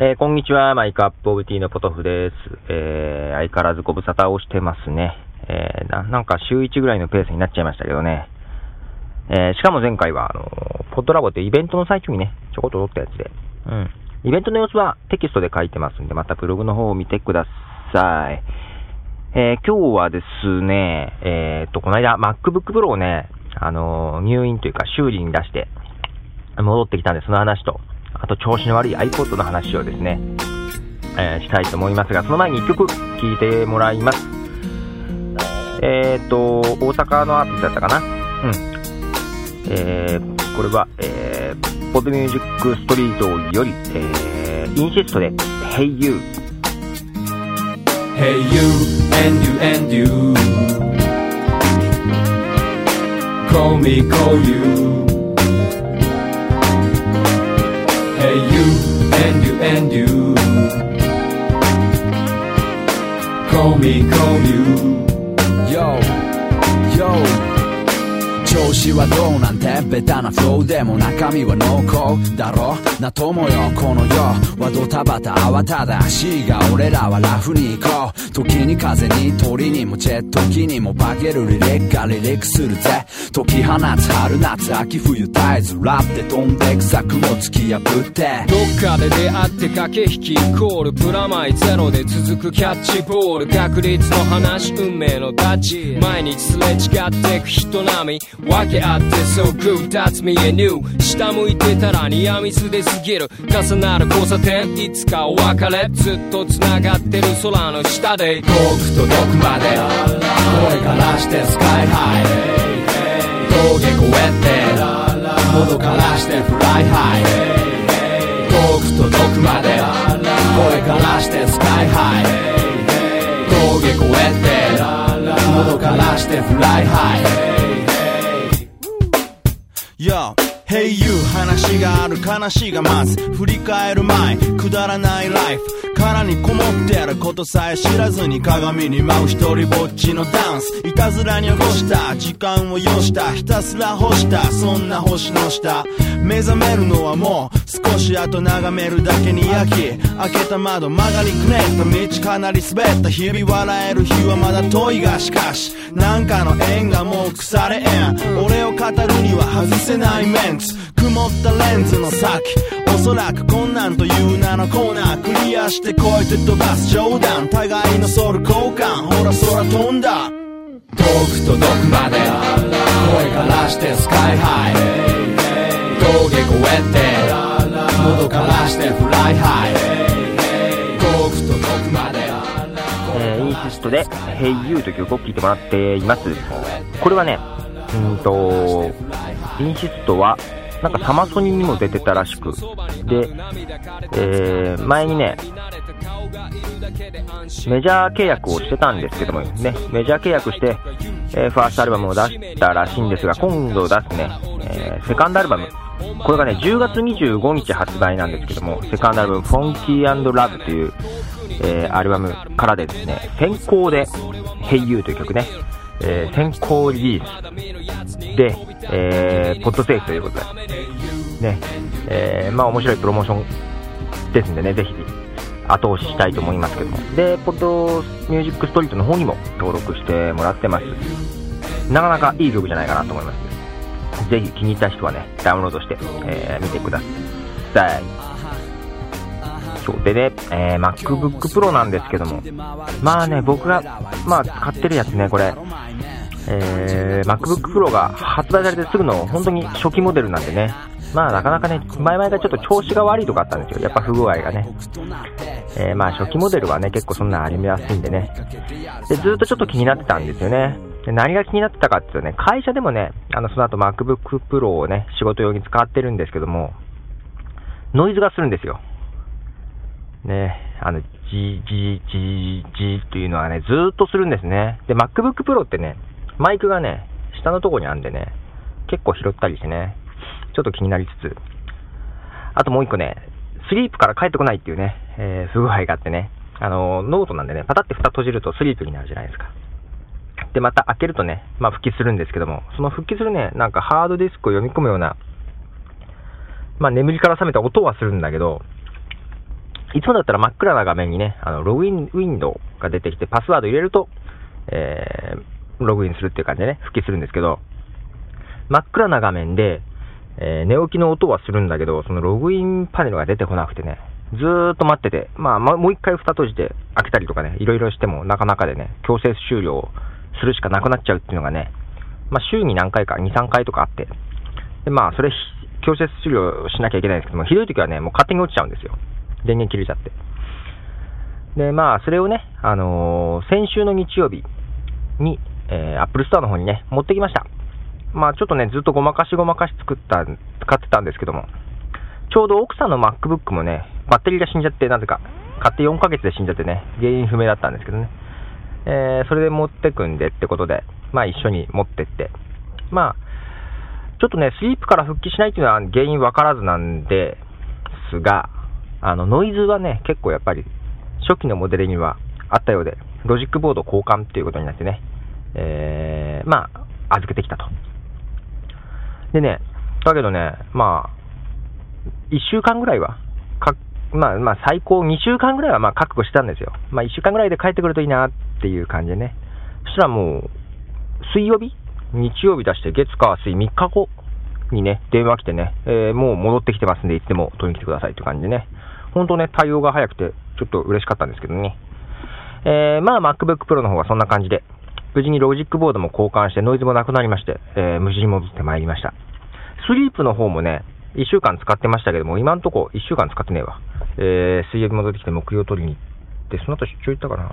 えー、こんにちは、マイクアップオブティーのポトフです。えー、相変わらずご無沙汰をしてますね。えー、な、なんか週1ぐらいのペースになっちゃいましたけどね。え、しかも前回は、あのポッドラボってイベントの最中にね、ちょこっと撮ったやつで。うん。イベントの様子はテキストで書いてますんで、またブログの方を見てください。え、今日はですね、え、っと、この間 MacBook Pro をね、あの入院というか修理に出して、戻ってきたんで、その話と、あと調子の悪い iPod の話をですね、えー、したいと思いますが、その前に1曲聴いてもらいます。えっ、と、大阪のアーティストだったかな？うん。えー、これは、えー、ポッドミュージックストリートより、えー、インシストで、Hey You。Hey you, and you, and you Call me, call you Hey you, and you, and you Call me, call you. Yo, yo 調子はどうなんてベタなフローでも中身は濃厚。だろな友よこの世はドタバタ慌ただしいが俺らはラフに行こう。時に風に鳥にもチェット時にも化けるリレッカリレックするぜ。解き放つ春夏秋冬絶えずラップで飛んでく策も突き破って。どっかで出会って駆け引きイコールプラマイゼロで続くキャッチボール。確率の話運命のタッチ毎日すれ違ってく人並み。訳あって So good that's me and you 下向いてたらニアミスで過ぎる。重なる交差点いつかお別れ。ずっと繋がってる空の下で。遠く届くまで声からして sky high。峠越えて喉からして fly high。遠く届くまで声からして sky high。峠越えて喉からして fly high。Hey you 話がある話がまず振り返る前くだらないライフ。殻にこもってあることさえ知らずに鏡に舞う一人ぼっちのダンス。いたずらに起こした時間を要したひたすら干したそんな星の下。目覚めるのはもう少し後眺めるだけに焼き開けた窓曲がりくねった道かなり滑った日々笑える日はまだ遠いがしかしなんかの縁がもう腐れ縁。俺を語るには外せないメンツ。曇ったレンズの先。おそらく困難という名のコーナークリアしてこいて飛ばす冗談。互いのソウル交換。ほら空飛んだ。遠く届くまで声から。してスカイハイ峠越えて喉から。して fly high 遠く届くまでえー、インシストで「Hey You」という曲を聴いてもら。っていますこれはねうんとインシストはなんかサマソニにも出てたらしく、で、えー、前にね、メジャー契約をしてたんですけどもね、メジャー契約して、えー、ファーストアルバムを出したらしいんですが、今度出すね、えー、セカンドアルバム、これがね、10月25日発売なんですけども、セカンドアルバム、フォンキーラブという、えー、アルバムからでですね、先行で、Hey You という曲ね、えー、先行リリース。で、えー、ポッドセーフということで、ね、えー、まあ面白いプロモーションですんでね、ぜひ後押ししたいと思いますけども。で、ポッドミュージックストリートの方にも登録してもらってます。なかなかいい曲じゃないかなと思います。ぜひ気に入った人はね、ダウンロードして、えー、見てください。そうでね、えー、MacBook Pro なんですけども、まあね、僕が、まあ使ってるやつね、これ、えー、MacBook Pro が発売されてすぐの本当に初期モデルなんでね、まあなかなかね、前々がちょっと調子が悪いとかあったんですよ。やっぱ不具合がね。えー、まあ初期モデルはね、結構そんなありやすいんでね。で、ずっとちょっと気になってたんですよね。で何が気になってたかっていうとね、会社でもね、あの、その後 MacBook Pro をね、仕事用に使ってるんですけども、ノイズがするんですよ。ね、あの、じ、じ、じ、じっていうのはね、ずっとするんですね。で、MacBook Pro ってね、マイクがね、下のとこにあんでね、結構拾ったりしてね、ちょっと気になりつつ、あともう一個ね、スリープから帰ってこないっていうね、えー、不具合があってね、あのノートなんでね、パタって蓋閉じるとスリープになるじゃないですか。で、また開けるとね、まあ復帰するんですけども、その復帰するね、なんかハードディスクを読み込むような、まあ眠りから覚めた音はするんだけど、いつもだったら真っ暗な画面にね、あの、ログインウィンドウが出てきて、パスワード入れると、えー、ログインするっていう感じでね、復帰するんですけど、真っ暗な画面で、えー、寝起きの音はするんだけど、そのログインパネルが出てこなくてね、ずーっと待ってて、まあ、もう一回蓋閉じて開けたりとかね、いろいろしてもなかなかでね、強制終了するしかなくなっちゃうっていうのがね、まあ、週に何回か、2、3回とかあって、で、まあ、それ、強制終了しなきゃいけないんですけども、ひどい時はね、もう勝手に落ちちゃうんですよ。電源切れちゃって。で、まあ、それをね、あのー、先週の日曜日に、えー、Apple Store の方にね、持ってきました。まあ、ちょっとね、ずっとごまかしごまかし作った、使ってたんですけども、ちょうど奥さんの MacBook もね、バッテリーが死んじゃって、なぜか、買って4ヶ月で死んじゃってね、原因不明だったんですけどね。えー、それで持ってくんでってことで、まあ一緒に持ってって、まあ、ちょっとね、スリープから復帰しないっていうのは原因わからずなんですが、あの、ノイズはね、結構やっぱり、初期のモデルにはあったようで、ロジックボード交換っていうことになってね、えー、まあ、預けてきたと。でね、だけどね、まあ、1週間ぐらいは、かまあ、まあ、最高2週間ぐらいはまあ覚悟したんですよ。まあ、1週間ぐらいで帰ってくるといいなっていう感じでね。そしたらもう、水曜日日曜日出して月火水3日後にね、電話来てね、えー、もう戻ってきてますんで、いつでも取りに来てくださいって感じでね。本当ね、対応が早くて、ちょっと嬉しかったんですけどね。えー、まあ MacBook Pro の方はそんな感じで、無事にロジックボードも交換してノイズもなくなりまして、えー、無事に戻ってまいりました。スリープの方もね、1週間使ってましたけども、今んとこ1週間使ってねえわ。えー、水曜日戻ってきて木曜取りに行って、その後出張行ったかな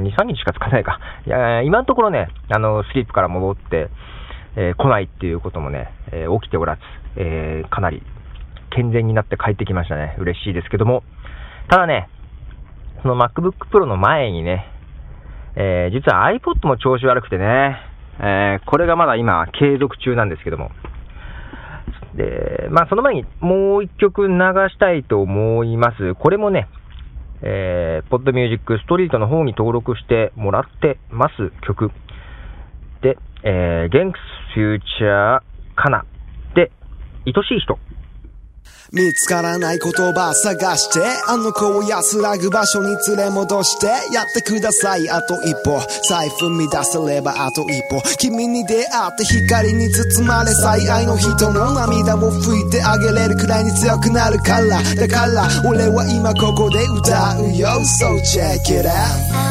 2、3日しか使わないか。いや、今のところね、あの、スリープから戻って、えー、来ないっていうこともね、えー、起きておらず、えー、かなり健全になって帰ってきましたね。嬉しいですけども。ただね、その MacBook Pro の前にね、えー、実は iPod も調子悪くてね、えー、これがまだ今継続中なんですけども、で、まあその前にもう一曲流したいと思います。これもね、えー、ポッドミュージックストリートの方に登録してもらってます曲。で、えー、ゲンクスフューチャーかな。で、愛しい人。見つからない言葉探して、あの子を安らぐ場所に連れ戻して、やってください、あと一歩。財布乱せればあと一歩。君に出会って光に包まれ最愛の人の涙を拭いてあげれるくらいに強くなるから。だから、俺は今ここで歌うよ。So check it out.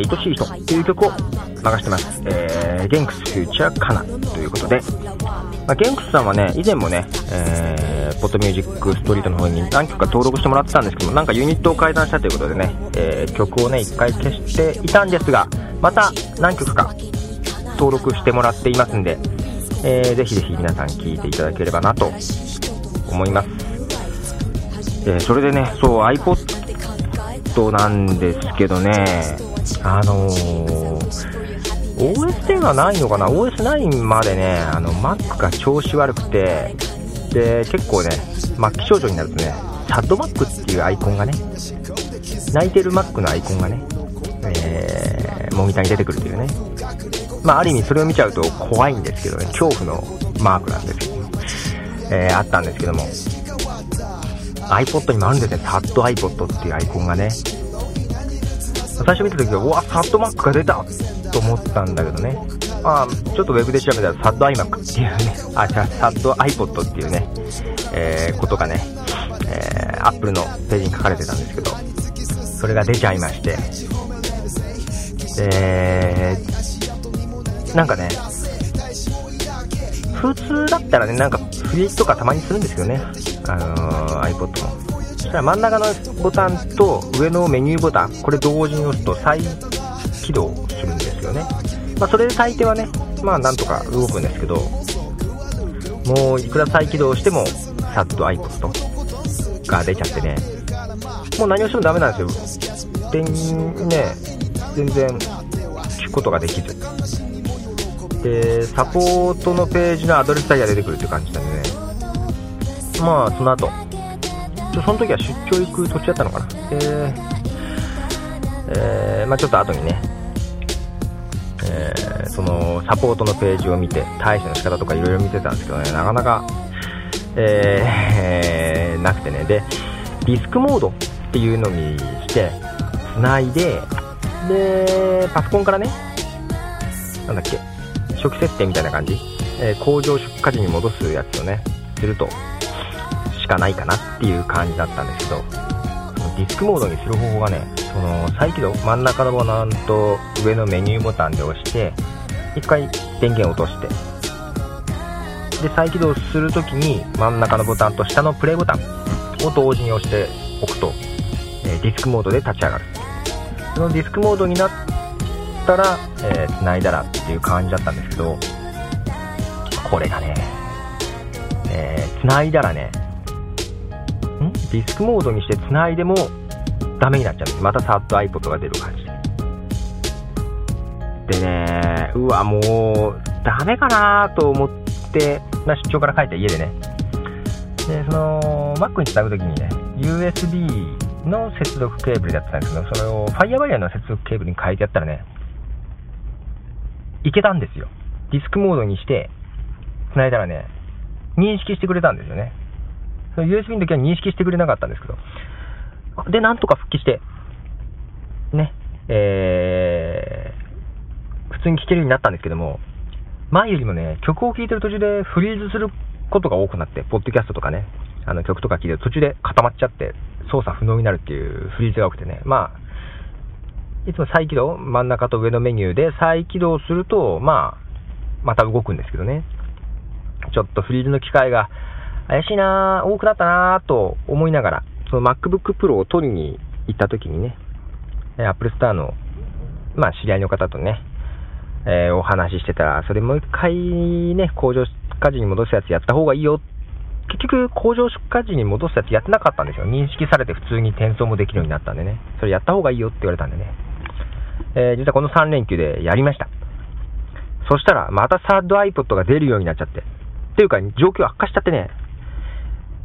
ー、愛しい人という曲を流してます。えー、ゲンクスフューチャーカナということで、まあ、ゲンクスさんはね、以前もね、えー、ポッドミュージックストリートの方に何曲か登録してもらってたんですけども、なんかユニットを改ざんしたということでね、えー、曲をね、一回消していたんですが、また何曲か登録してもらっていますんで、えー、ぜひぜひ皆さん聴いていただければなと思います。えー、それでね、そう、iPod なんですけどね、あのー、OS10 はないのかな ?OS9 までね、あの、Mac が調子悪くて、で、結構ね、末期症状になるとね、サッド Mac っていうアイコンがね、泣いてる Mac のアイコンがね、えー、モニターに出てくるというね。まあ、ある意味それを見ちゃうと怖いんですけどね、恐怖のマークなんですけど、えー、あったんですけども、iPod にもあるんですね、サッド iPod っていうアイコンがね。最初見た時は、うわ、サッド Mac が出たと思ったんだけどね。まあ、ちょっとウェブで調べたら、サッド iMac っていうね、あ、じゃ、サッド iPod っていうね、えー、ことがね、えー、Apple のページに書かれてたんですけど、それが出ちゃいまして、えー、なんかね、普通だったらね、なんかフリーとかたまにするんですよね、あのー、ら真ん中のボタンと上のメニューボタン、これ同時に押すと再起動するんですよね。まあ、それで最低はね、まあなんとか動くんですけど、もういくら再起動しても、さっと iPod が出ちゃってね、もう何をしてもダメなんですよ。で、ね、全然聞くことができず。で、サポートのページのアドレスさえが出てくるって感じなんでね。まあ、その後、ちょその時は出張行く途中だったのかな。えー、えー、まあちょっと後にね、えー、そのサポートのページを見て、対処の仕方とかいろいろ見てたんですけどね、なかなか、えー、なくてね。で、ディスクモードっていうのにして、繋いで、で、パソコンからね、なんだっけ、初期設定みたいな感じ、え、工場出荷時に戻すやつをね、すると、かないかなっていう感じだったんですけど、ディスクモードにする方法がね、その再起動、真ん中のボタンと上のメニューボタンで押して、一回電源落として、で、再起動するときに真ん中のボタンと下のプレイボタンを同時に押しておくと、えディスクモードで立ち上がる。そのディスクモードになったら、えー、繋いだらっていう感じだったんですけど、これがね、えー、繋いだらね、ディスクモードにして繋いでもダメになっちゃうんです。またサッド iPod が出る感じで。ね、うわ、もう、ダメかなと思って、まあ、出張から帰った家でね。で、その、Mac につなぐときにね、USB の接続ケーブルだったんですけど、それを Firewire の接続ケーブルに変えてやったらね、いけたんですよ。ディスクモードにして、繋いだらね、認識してくれたんですよね。USB の時は認識してくれなかったんですけど。で、なんとか復帰して、ね、えー、普通に聴けるようになったんですけども、前よりもね、曲を聴いてる途中でフリーズすることが多くなって、ポッドキャストとかね、あの曲とか聴いてる途中で固まっちゃって、操作不能になるっていうフリーズが多くてね、まあ、いつも再起動、真ん中と上のメニューで再起動すると、まあ、また動くんですけどね。ちょっとフリーズの機会が怪しいな多くなったなと思いながら、その MacBook Pro を取りに行った時にね、Apple Store の、まあ、知り合いの方とね、えー、お話ししてたら、それもう一回ね、工場出荷時に戻すやつやった方がいいよ。結局、工場出荷時に戻すやつやってなかったんですよ。認識されて普通に転送もできるようになったんでね。それやった方がいいよって言われたんでね。えー、実はこの3連休でやりました。そしたら、またサード iPod が出るようになっちゃって。っていうか、状況悪化しちゃってね、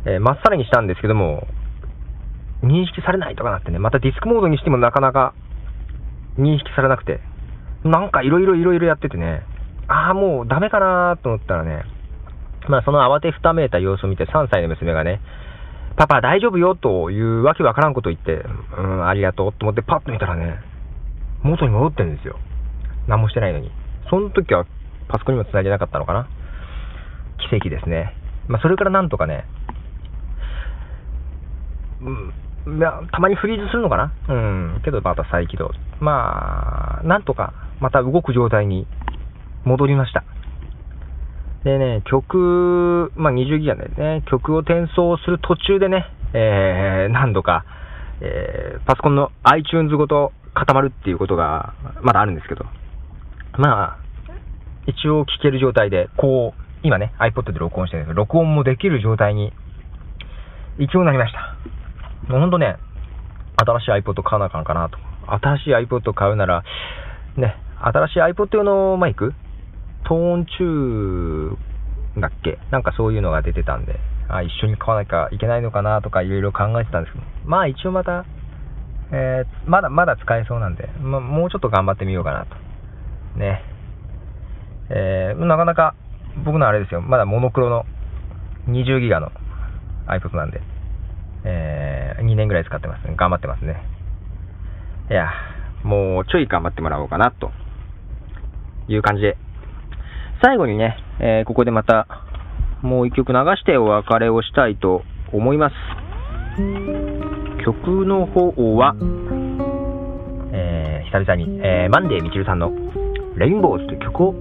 えー、まっさらにしたんですけども、認識されないとかなってね、またディスクモードにしてもなかなか認識されなくて、なんかいろいろいろいろやっててね、ああ、もうダメかなと思ったらね、まあその慌てふためいた様子を見て3歳の娘がね、パパ大丈夫よというわけわからんこと言って、うん、ありがとうと思ってパッと見たらね、元に戻ってるんですよ。何もしてないのに。その時はパソコンにも繋いでなかったのかな。奇跡ですね。まあそれからなんとかね、うん、たまにフリーズするのかな？うん。けどまた再起動。まあ、なんとかまた動く状態に戻りました。でね、曲、まあ、20ギガでね、曲を転送する途中でね、えー、何度か、えー、パソコンの iTunes ごと固まるっていうことがまだあるんですけど、まあ、一応聴ける状態で、こう、今ね、iPod で録音してるんですけど、録音もできる状態に、一応なりました。もうほんとね、新しい iPod 買わなあかんかなと。新しい iPod 買うなら、ね、新しい iPod 用のマイク？トーンチューだっけ？なんかそういうのが出てたんで、あ、一緒に買わなきゃいけないのかなとかいろいろ考えてたんですけど、まあ一応また、えー、まだまだ使えそうなんで、ま、もうちょっと頑張ってみようかなと。ね。えー、なかなか僕のあれですよ、まだモノクロの20ギガの iPod なんで、えー、2年ぐらい使ってます。頑張ってますね。いや、もうちょい頑張ってもらおうかな、という感じで。最後にね、えー、ここでまた、もう一曲流してお別れをしたいと思います。曲の方は、えー、久々に、えー、マンデーみちるさんのレインボーズという曲を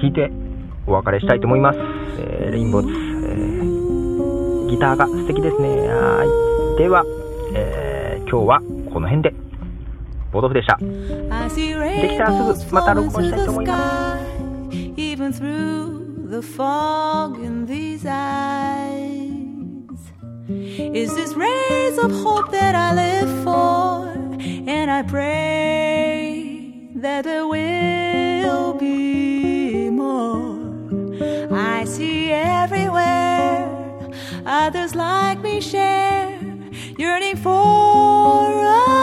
聴いてお別れしたいと思います。えー、レインボーズ、えー、ギターが素敵ですね。はい。では、えー、今日はこの辺で、ボドフでした。できたらすぐまた録音したいと思います。Even through the fog in these eyes is this rays of hope that I live for, and I pray that there will be more. I see every others like me share, yearning for a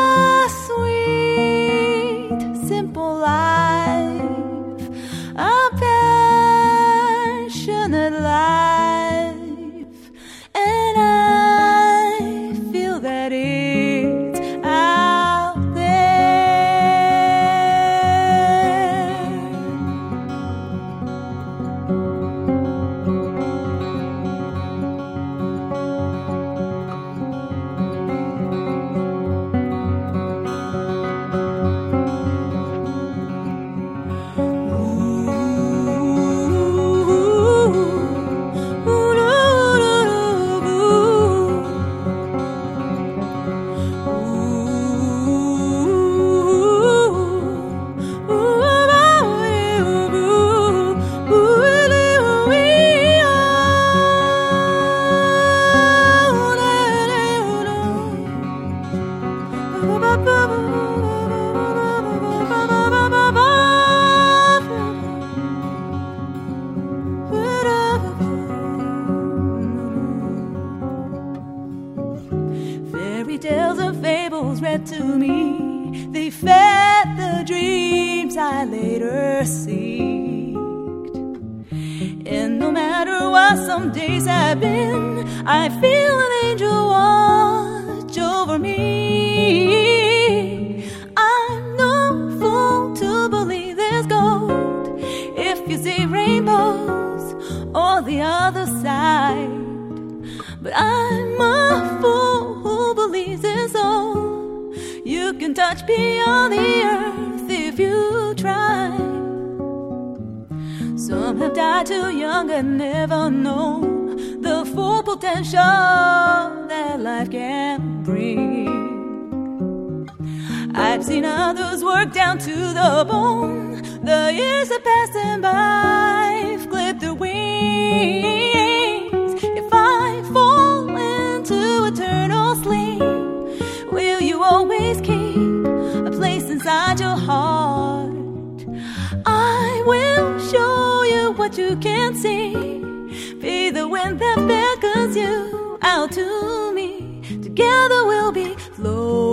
I later seeked. And no matter what some days have been, I feel an angel watch over me. I'm no fool to believe there's gold if you see rainbows or the other side. But I'm a fool who believes in all. You can touch beyond the earth if you try. Some have died too young and never know the full potential that life can bring. I've seen others work down to the bone. The years are passing by, I've clipped their wings. If I fall into eternal sleep, will you always keep a place inside your heart? what you can't see. Be the wind that beckons you out to me. Together we'll be floating.